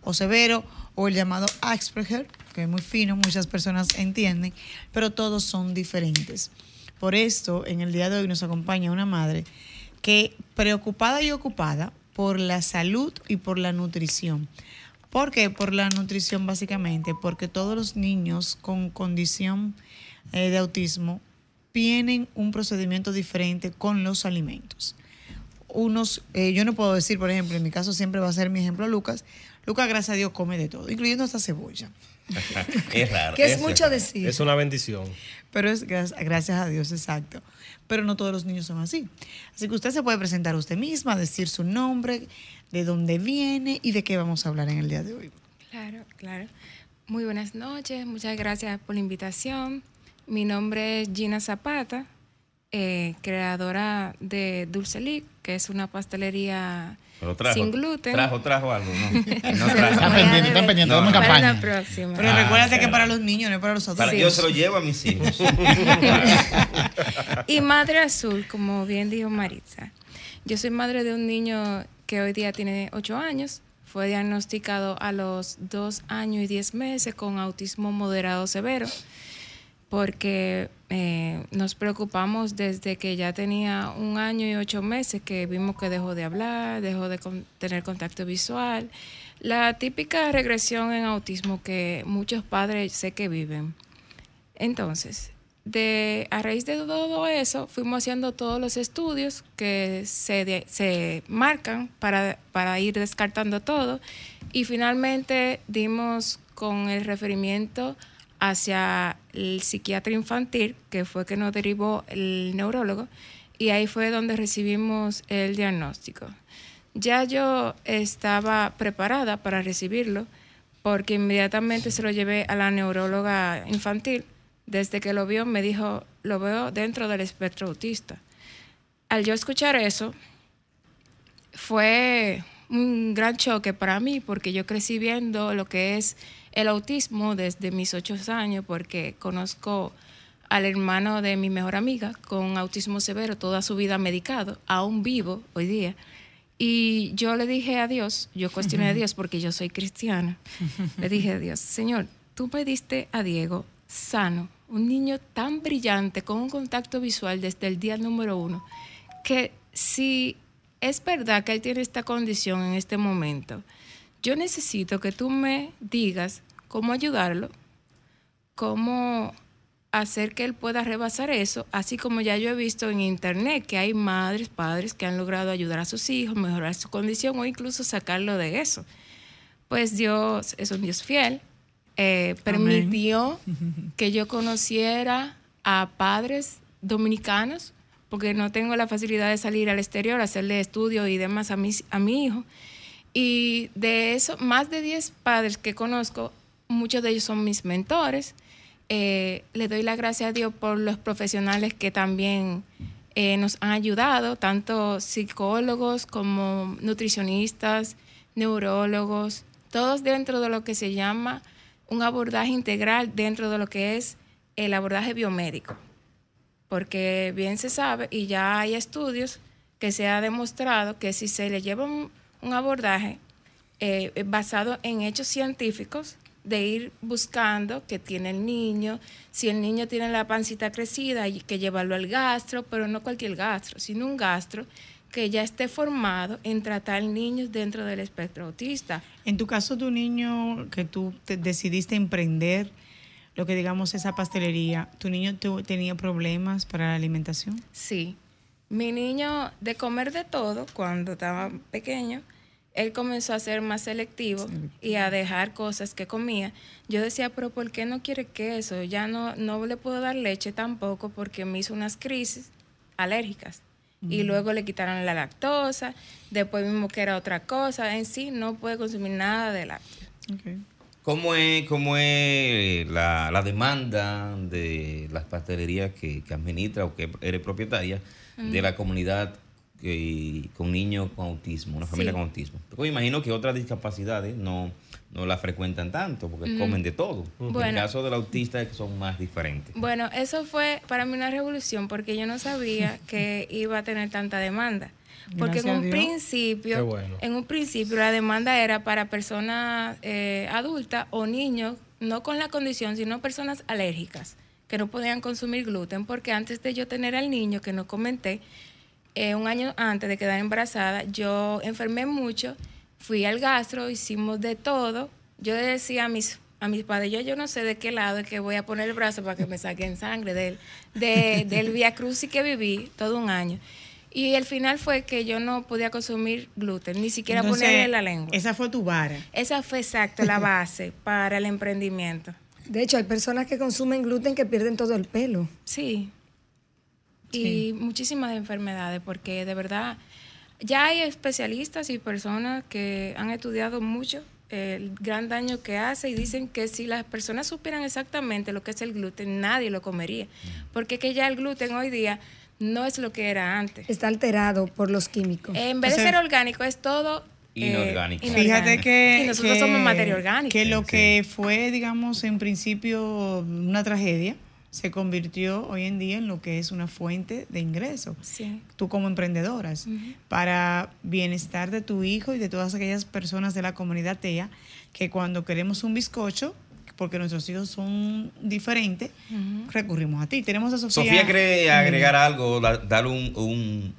o severo, o el llamado Asperger, que es muy fino, muchas personas entienden, pero todos son diferentes. Por esto, en el día de hoy nos acompaña una madre que preocupada y ocupada por la salud y por la nutrición. ¿Por qué? Por la nutrición básicamente, porque todos los niños con condición eh, de autismo tienen un procedimiento diferente con los alimentos. Unos, eh, yo no puedo decir, por ejemplo, en mi caso siempre va a ser mi ejemplo Lucas. Lucas, gracias a Dios, come de todo, incluyendo esta cebolla. es raro. Que es, mucho decir. Es una bendición. Pero es gracias a Dios, exacto. Pero no todos los niños son así. Así que usted se puede presentar a usted misma, decir su nombre, de dónde viene y de qué vamos a hablar en el día de hoy. Claro, claro. Muy buenas noches, muchas gracias por la invitación. Mi nombre es Gina Zapata, eh, creadora de Dulce League, que es una pastelería sin gluten. Trajo, trajo algo, ¿no? no trajo. Están pendientes, están pendientes, no, campaña. la próxima. Pero ah, recuérdate que para los niños, no es para los otros. Yo se lo llevo a mis hijos. y Madre Azul, como bien dijo Maritza. Yo soy madre de un niño que hoy día tiene 8 años. Fue diagnosticado a los 2 años y 10 meses con autismo moderado severo porque eh, nos preocupamos desde que ya tenía un año y ocho meses que vimos que dejó de hablar, dejó de tener contacto visual. La típica regresión en autismo que muchos padres sé que viven. Entonces, de, a raíz de todo eso, fuimos haciendo todos los estudios que se, se marcan para, para ir descartando todo. Y finalmente dimos con el referimiento hacia el psiquiatra infantil, que fue que nos derivó el neurólogo, y ahí fue donde recibimos el diagnóstico. Ya yo estaba preparada para recibirlo, porque inmediatamente se lo llevé a la neuróloga infantil. Desde que lo vio, me dijo, lo veo dentro del espectro autista. Al yo escuchar eso, fue un gran choque para mí, porque yo crecí viendo lo que es el autismo desde mis ocho años, porque conozco al hermano de mi mejor amiga con autismo severo, toda su vida medicado, aún vivo hoy día. Y yo le dije a Dios, yo cuestioné a Dios porque yo soy cristiana, le dije a Dios, Señor, tú me diste a Diego sano, un niño tan brillante, con un contacto visual desde el día número uno, que si es verdad que él tiene esta condición en este momento, yo necesito que tú me digas cómo ayudarlo, cómo hacer que él pueda rebasar eso, así como ya yo he visto en internet que hay madres, padres que han logrado ayudar a sus hijos, mejorar su condición o incluso sacarlo de eso. Pues Dios es un Dios fiel, eh, permitió que yo conociera a padres dominicanos, porque no tengo la facilidad de salir al exterior, hacerle estudios y demás a, mis, a mi hijo. Y de eso, más de 10 padres que conozco, muchos de ellos son mis mentores. Eh, le doy la gracia a Dios por los profesionales que también eh, nos han ayudado, tanto psicólogos como nutricionistas, neurólogos, todos dentro de lo que se llama un abordaje integral dentro de lo que es el abordaje biomédico. Porque bien se sabe y ya hay estudios que se ha demostrado que si se le lleva un, un abordaje eh, basado en hechos científicos, de ir buscando qué tiene el niño, si el niño tiene la pancita crecida, hay que llevarlo al gastro, pero no cualquier gastro, sino un gastro que ya esté formado en tratar niños dentro del espectro autista. En tu caso, tu niño que tú te decidiste emprender, lo que digamos esa pastelería, ¿tu niño tu- tenía problemas para la alimentación? Sí. Mi niño, de comer de todo, cuando estaba pequeño, él comenzó a ser más selectivo y a dejar cosas que comía. Yo decía, pero ¿por qué no quiere queso? Ya no, no le puedo dar leche tampoco porque me hizo unas crisis alérgicas. Y luego le quitaron la lactosa, después vimos que era otra cosa. En sí, no puede consumir nada de lácteos. ¿Cómo es, cómo es la, la demanda de las pastelerías que, que administra o que eres propietaria de la comunidad que- con niños con autismo, una familia Sí. con autismo? Porque me imagino que otras discapacidades no, no la frecuentan tanto porque comen de todo. En el Bueno. caso del autista es que son más diferentes. Bueno, eso fue para mí una revolución porque yo no sabía que iba a tener tanta demanda. Porque Gracias en un principio, bueno. en un principio la demanda era para personas eh, adultas o niños, no con la condición, sino personas alérgicas que no podían consumir gluten, porque antes de yo tener al niño, que no comenté, eh, un año antes de quedar embarazada, yo enfermé mucho, fui al gastro, hicimos de todo. Yo decía a mis, a mis padres, yo, yo no sé de qué lado es que voy a poner el brazo para que me saquen sangre del, de, del Via Crucis que viví todo un año. Y el final fue que yo no podía consumir gluten, ni siquiera Entonces, ponerle la lengua. Esa fue tu vara. Esa fue exacto la base para el emprendimiento. De hecho, hay personas que consumen gluten que pierden todo el pelo. Sí. Y muchísimas enfermedades, porque de verdad ya hay especialistas y personas que han estudiado mucho el gran daño que hace y dicen que si las personas supieran exactamente lo que es el gluten, nadie lo comería. Porque que ya el gluten hoy día no es lo que era antes. Está alterado por los químicos. En vez O de ser orgánico, es todo eh, Inorgánico. Fíjate que, Y nosotros que- somos materia orgánica. Que lo Sí, que fue, digamos, en principio una tragedia, se convirtió hoy en día en lo que es una fuente de ingreso. Sí. Tú como emprendedoras, para bienestar de tu hijo y de todas aquellas personas de la comunidad TEA, que cuando queremos un bizcocho, porque nuestros hijos son diferentes, recurrimos a ti. Tenemos a Sofía. Sofía quiere agregar algo, da- dar un, un,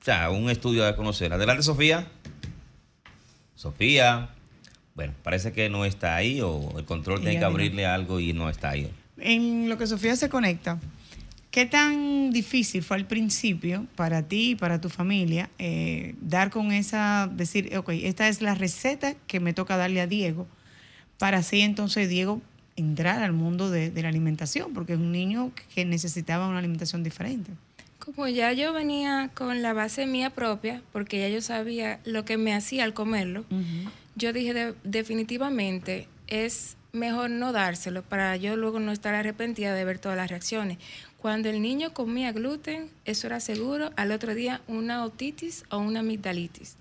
o sea, un estudio a conocer. Adelante, Sofía. Sofía. Bueno, parece que no está ahí o el control tiene que abrirle algo y no está ahí. En lo que Sofía se conecta, ¿Qué tan difícil fue al principio para ti y para tu familia eh, dar con esa, decir, ok, esta es la receta que me toca darle a Diego, para así entonces Diego entrar al mundo de, de la alimentación, porque es un niño que necesitaba una alimentación diferente? Como ya yo venía con la base mía propia, porque ya yo sabía lo que me hacía al comerlo, yo dije de- definitivamente es mejor no dárselo para yo luego no estar arrepentida de ver todas las reacciones. Cuando el niño comía gluten, eso era seguro al otro día una otitis o una amigdalitis.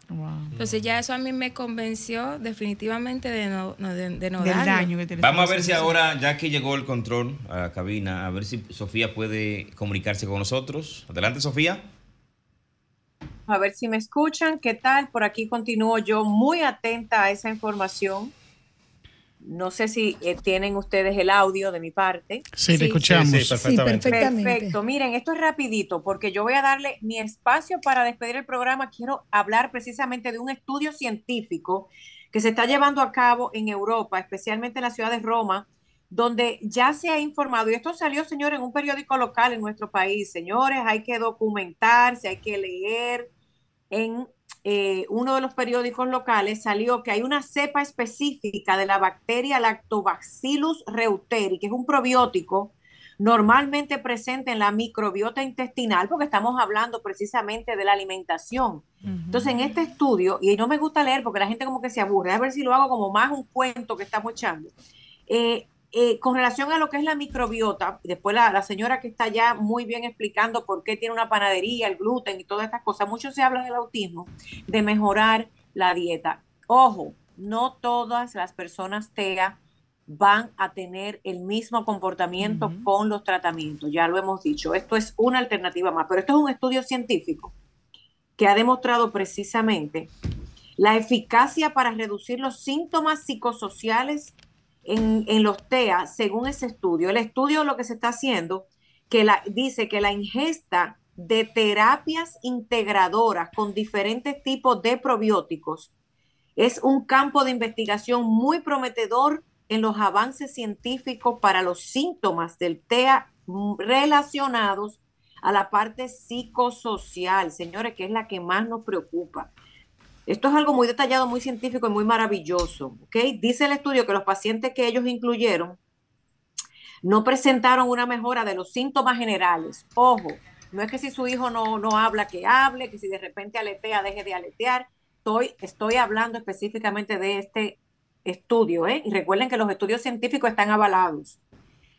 Entonces ya eso a mí me convenció definitivamente de no, no- de, de no Del darlo. daño que te le Vamos a ver si ahora, ya que llegó el control a la cabina, a ver si Sofía puede comunicarse con nosotros. Adelante, Sofía. A ver si me escuchan. ¿Qué tal? Por aquí continúo yo muy atenta a esa información. No sé si eh, tienen ustedes el audio de mi parte. Sí, te escuchamos. Sí, sí, perfectamente. perfectamente. Perfecto. Miren, esto es rapidito porque yo voy a darle mi espacio para despedir el programa. Quiero hablar precisamente de un estudio científico que se está llevando a cabo en Europa, especialmente en la ciudad de Roma, donde ya se ha informado, y esto salió, señor, en un periódico local en nuestro país. Señores, hay que documentarse, hay que leer. En eh, uno de los periódicos locales salió que hay una cepa específica de la bacteria Lactobacillus reuteri, que es un probiótico normalmente presente en la microbiota intestinal, porque estamos hablando precisamente de la alimentación. Entonces, en este estudio, y no me gusta leer porque la gente como que se aburre, a ver si lo hago como más un cuento que estamos echando. Eh, eh, con relación a lo que es la microbiota, después la, la señora que está ya muy bien explicando por qué tiene una panadería, el gluten y todas estas cosas, mucho se habla del autismo, de mejorar la dieta. Ojo, no todas las personas TEA van a tener el mismo comportamiento con los tratamientos, ya lo hemos dicho, esto es una alternativa más, pero esto es un estudio científico que ha demostrado precisamente la eficacia para reducir los síntomas psicosociales en, los TEA, según ese estudio. El estudio lo que se está haciendo, que dice que la ingesta de terapias integradoras con diferentes tipos de probióticos es un campo de investigación muy prometedor en los avances científicos para los síntomas del TEA relacionados a la parte psicosocial, señores, que es la que más nos preocupa. Esto es algo muy detallado, muy científico y muy maravilloso. Dice el estudio que los pacientes que ellos incluyeron no presentaron una mejora de los síntomas generales. Ojo, no es que si su hijo no, no habla, que hable, que si de repente aletea, deje de aletear. Estoy, estoy hablando específicamente de este estudio, ¿eh? Y recuerden que los estudios científicos están avalados.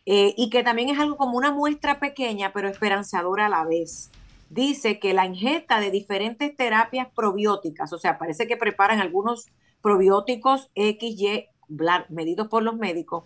Eh, y que también es algo como una muestra pequeña, pero esperanzadora a la vez. Dice que la ingesta de diferentes terapias probióticas, o sea, parece que preparan algunos probióticos XY medidos por los médicos,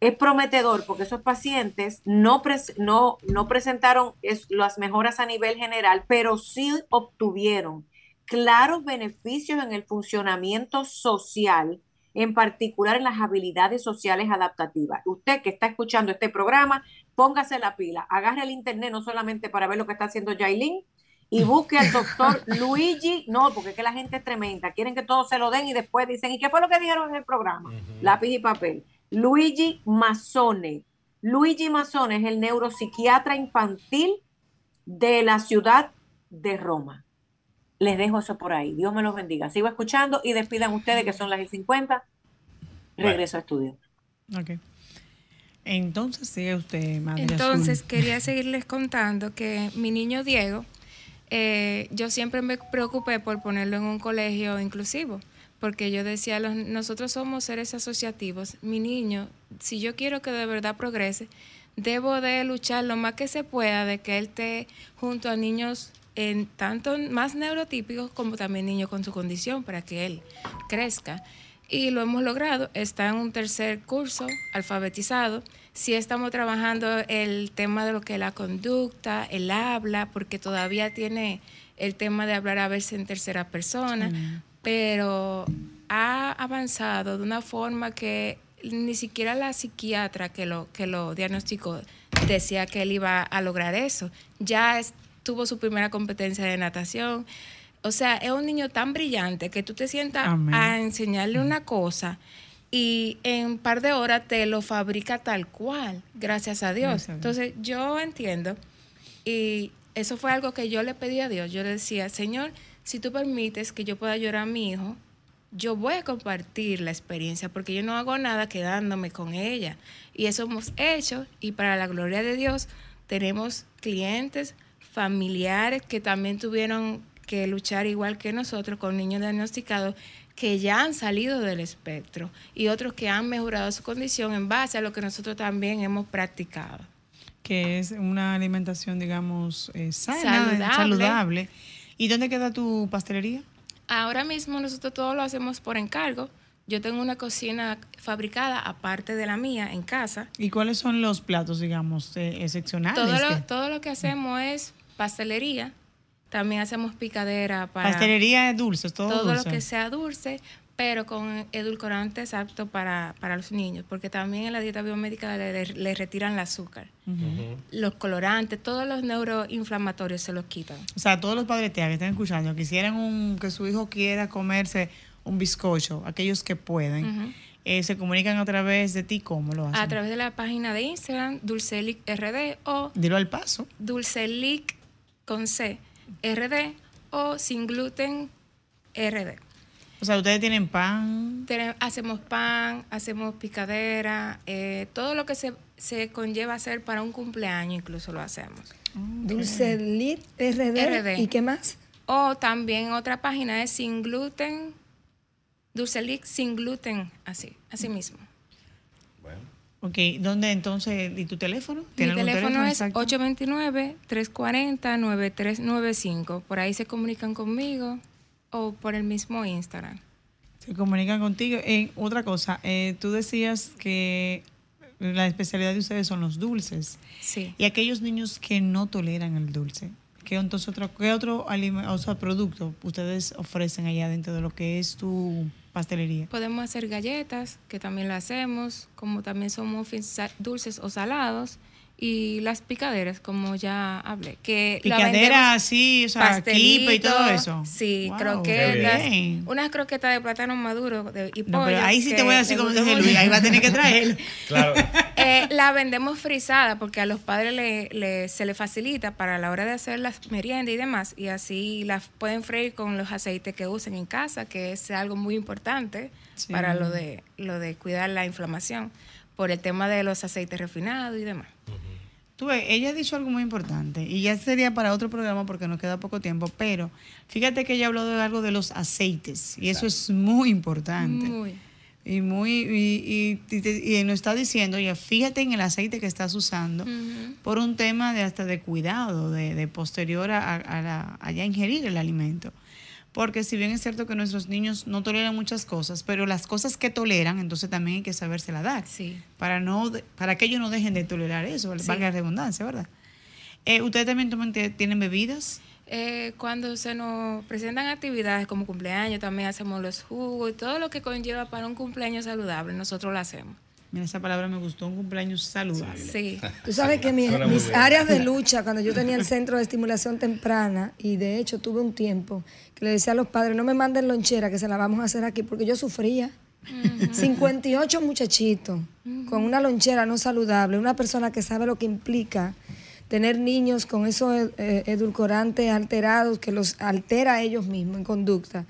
es prometedor porque esos pacientes no, no, no presentaron es- las mejoras a nivel general, pero sí obtuvieron claros beneficios en el funcionamiento social, en particular en las habilidades sociales adaptativas. Usted que está escuchando este programa, póngase la pila, agarre el internet no solamente para ver lo que está haciendo Yailin, y busque al doctor Luigi, no, porque es que la gente es tremenda, quieren que todos se lo den y después dicen, ¿y qué fue lo que dijeron en el programa? Lápiz y papel. Luigi Mazzone. Luigi Mazzone es el neuropsiquiatra infantil de la ciudad de Roma. Les dejo eso por ahí. Dios me los bendiga. Sigo escuchando y despidan ustedes que son las y 50. Regreso a estudio. Ok. Entonces sigue usted, Madre Entonces, Azul. quería seguirles contando que mi niño Diego, eh, yo siempre me preocupé por ponerlo en un colegio inclusivo, porque yo decía, los- nosotros somos seres asociativos. Mi niño, si yo quiero que de verdad progrese, debo de luchar lo más que se pueda de que él esté junto a niños en tanto más neurotípicos como también niños con su condición para que él crezca. Y lo hemos logrado. Está en un tercer curso, alfabetizado. Sí estamos trabajando el tema de lo que es la conducta, el habla, porque todavía tiene el tema de hablar a veces en tercera persona, pero ha avanzado de una forma que ni siquiera la psiquiatra que lo, que lo diagnosticó decía que él iba a lograr eso. Ya es- tuvo su primera competencia de natación. O sea, es un niño tan brillante que tú te sientas Amén. a enseñarle una cosa y en un par de horas te lo fabrica tal cual, gracias a Dios. Gracias a Dios. Entonces yo entiendo y eso fue algo que yo le pedí a Dios. Yo le decía, Señor, si tú permites que yo pueda llorar a mi hijo, yo voy a compartir la experiencia porque yo no hago nada quedándome con ella. Y eso hemos hecho y para la gloria de Dios tenemos clientes, familiares que también tuvieron que luchar igual que nosotros con niños diagnosticados que ya han salido del espectro y otros que han mejorado su condición en base a lo que nosotros también hemos practicado. Que es una alimentación, digamos, eh, sana, Saludable. saludable. ¿Y dónde queda tu pastelería? Ahora mismo nosotros todo lo hacemos por encargo. Yo tengo una cocina fabricada aparte de la mía en casa. ¿Y cuáles son los platos, digamos, eh, excepcionales? Todo lo, todo lo que hacemos es pastelería. También hacemos picadera para Pastelería de dulces, todo, todo dulce. lo que sea dulce, pero con edulcorantes aptos para, para los niños, porque también en la dieta biomédica le, le- le retiran el azúcar. Los colorantes, todos los neuroinflamatorios se los quitan. O sea, todos los padres que están escuchando, quisieran un, que su hijo quiera comerse un bizcocho, aquellos que pueden, eh, se comunican a través de ti, ¿cómo lo hacen? A través de la página de Instagram, Dulcelic RD o Dilo al paso. Dulcelic con C, RD o sin gluten RD. O sea, ustedes tienen pan. Hacemos pan, hacemos picadera, eh, todo lo que se, se conlleva hacer para un cumpleaños incluso lo hacemos. Dulce Lit RD. RD. ¿Y qué más? O también otra página es sin gluten, Dulcelic sin gluten, así, así mismo. Ok, ¿dónde entonces? ¿Y tu teléfono? Mi ¿Tiene algún teléfono es exacto? 829-340-9395. Por ahí se comunican conmigo o por el mismo Instagram. Se comunican contigo. Eh, otra cosa, eh, tú decías que la especialidad de ustedes son los dulces. Sí. Y aquellos niños que no toleran el dulce. ¿Qué, entonces, otro, qué otro alime- o sea, producto ustedes ofrecen allá dentro de lo que es tu pastelería? Podemos hacer galletas, que también lo hacemos, como también sa- dulces o salados, y las picaderas, como ya hablé. Que Picadera así, o sea, kipe y todo eso. Sí, Wow, croquetas, unas croquetas de plátano maduro de, y No, pero ahí sí te voy a decir como dice. Luis, ahí va a tener que traer. Claro. Eh, la vendemos frisada porque a los padres le, le- se les facilita para la hora de hacer las meriendas y demás y así las pueden freír con los aceites que usen en casa, que es algo muy importante Sí. para lo de, lo de cuidar la inflamación por el tema de los aceites refinados y demás. Tú ves, ella ha dicho algo muy importante y ya sería para otro programa porque nos queda poco tiempo, pero fíjate que ella habló de algo de los aceites y eso es muy importante. Muy. Y muy y, y, y y nos está diciendo, ya fíjate en el aceite que estás usando por un tema de hasta de cuidado, de, de posterior a, a, la- a ya ingerir el alimento. Porque si bien es cierto que nuestros niños no toleran muchas cosas, pero las cosas que toleran, entonces también hay que sabérsela dar. Sí. Para, no, para que ellos no dejen de tolerar eso, Sí. valga la redundancia, ¿verdad? Eh, ¿Ustedes también toman- tienen bebidas? Eh, cuando se nos presentan actividades como cumpleaños, también hacemos los jugos y todo lo que conlleva para un cumpleaños saludable, nosotros lo hacemos. Mira, esa palabra me gustó, un cumpleaños saludable. Sí. Tú sabes que mis, áreas de lucha, cuando yo tenía el centro de estimulación temprana, y de hecho tuve un tiempo que le decía a los padres, no me manden lonchera, que se la vamos a hacer aquí, porque yo sufría. 58 muchachitos con una lonchera no saludable, una persona que sabe lo que implica tener niños con esos eh, edulcorantes alterados que los altera a ellos mismos en conducta,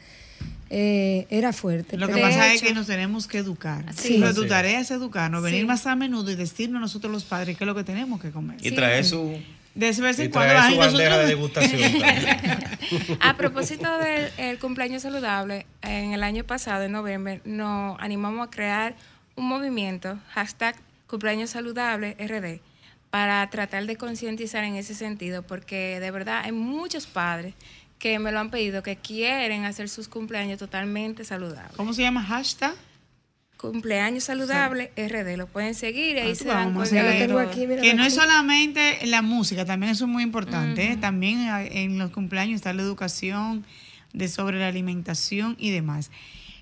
eh, era fuerte. Lo que pasa es que nos tenemos que educar. Sí. Pero tu tarea es educarnos, venir Sí. más a menudo y decirnos nosotros los padres qué es lo que tenemos que comer. Y trae su... De vez en Y cuando su bandeja de degustación. A propósito del el cumpleaños saludable, en el año pasado, en noviembre, nos animamos a crear un movimiento, hashtag cumpleaños saludable RD, para tratar de concientizar en ese sentido, porque de verdad hay muchos padres que me lo han pedido, que quieren hacer sus cumpleaños totalmente saludables. ¿Cómo se llama? Hashtag. Cumpleaños saludable RD, lo pueden seguir y ahí Ah, se dan vamos a cuenta aquí, mira, Que no es solamente la música, también eso es muy importante. ¿eh? También hay- en los cumpleaños está la educación de sobre la alimentación y demás.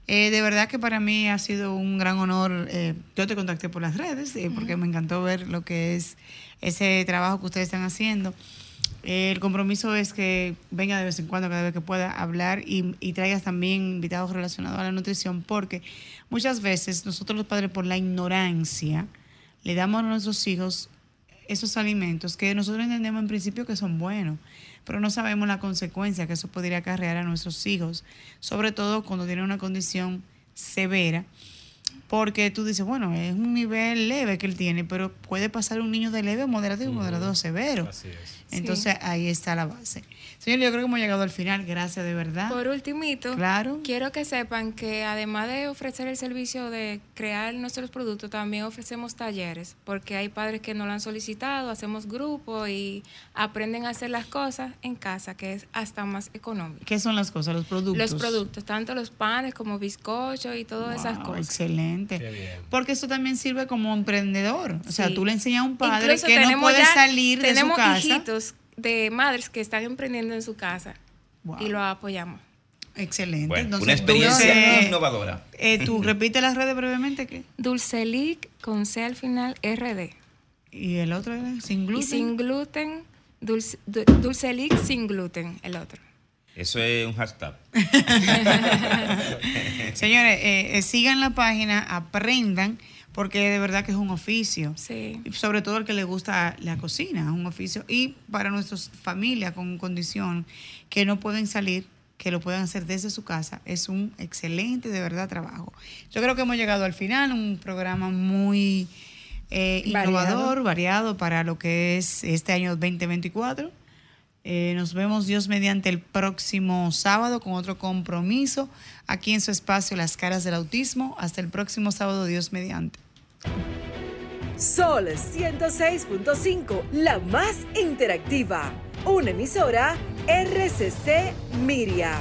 Eh, de verdad que para mí ha sido un gran honor. eh, yo te contacté por las redes eh, porque me encantó ver lo que es ese trabajo que ustedes están haciendo. El compromiso es que venga de vez en cuando, cada vez que pueda hablar y, traigas también invitados relacionados a la nutrición, porque muchas veces nosotros los padres por la ignorancia le damos a nuestros hijos esos alimentos que nosotros entendemos en principio que son buenos, pero no sabemos la consecuencia que eso podría acarrear a nuestros hijos, sobre todo cuando tienen una condición severa porque tú dices, bueno, es un nivel leve que él tiene, pero puede pasar un niño de leve, moderado y moderado severo. Así es. Entonces ahí está la base. Señor, yo creo que hemos llegado al final, gracias de verdad. Por ultimito, claro. quiero que sepan que además de ofrecer el servicio de crear nuestros productos, también ofrecemos talleres, porque hay padres que no lo han solicitado, hacemos grupos y aprenden a hacer las cosas en casa, que es hasta más económico. ¿Qué son las cosas, los productos? Los productos, tanto los panes como bizcochos y todas esas cosas. Excelente. Porque eso también sirve como emprendedor. O sea, tú le enseñas a un padre que no puede salir de su casa de madres que están emprendiendo en su casa y lo apoyamos. Excelente. una experiencia innovadora. Eh, ¿Tú repite las redes brevemente? ¿qué? Dulcelic con C al final RD. ¿Y el otro era sin gluten? sin gluten, dulce, Dulcelic sin gluten, el otro. Eso es un hashtag. Señores, eh, eh, sigan la página, aprendan porque de verdad que es un oficio. Sí. Sobre todo el que le gusta la cocina, es un oficio. Y para nuestras familias con condición que no pueden salir, que lo puedan hacer desde su casa, es un excelente, de verdad, trabajo. Yo creo que hemos llegado al final, un programa muy eh, innovador, variado. para lo que es este año 2024. Eh, nos vemos Dios mediante el próximo sábado con otro compromiso aquí en su espacio Las Caras del Autismo. Hasta el próximo sábado, Dios mediante. Sol 106.5, la más interactiva. Una emisora RCC Miria.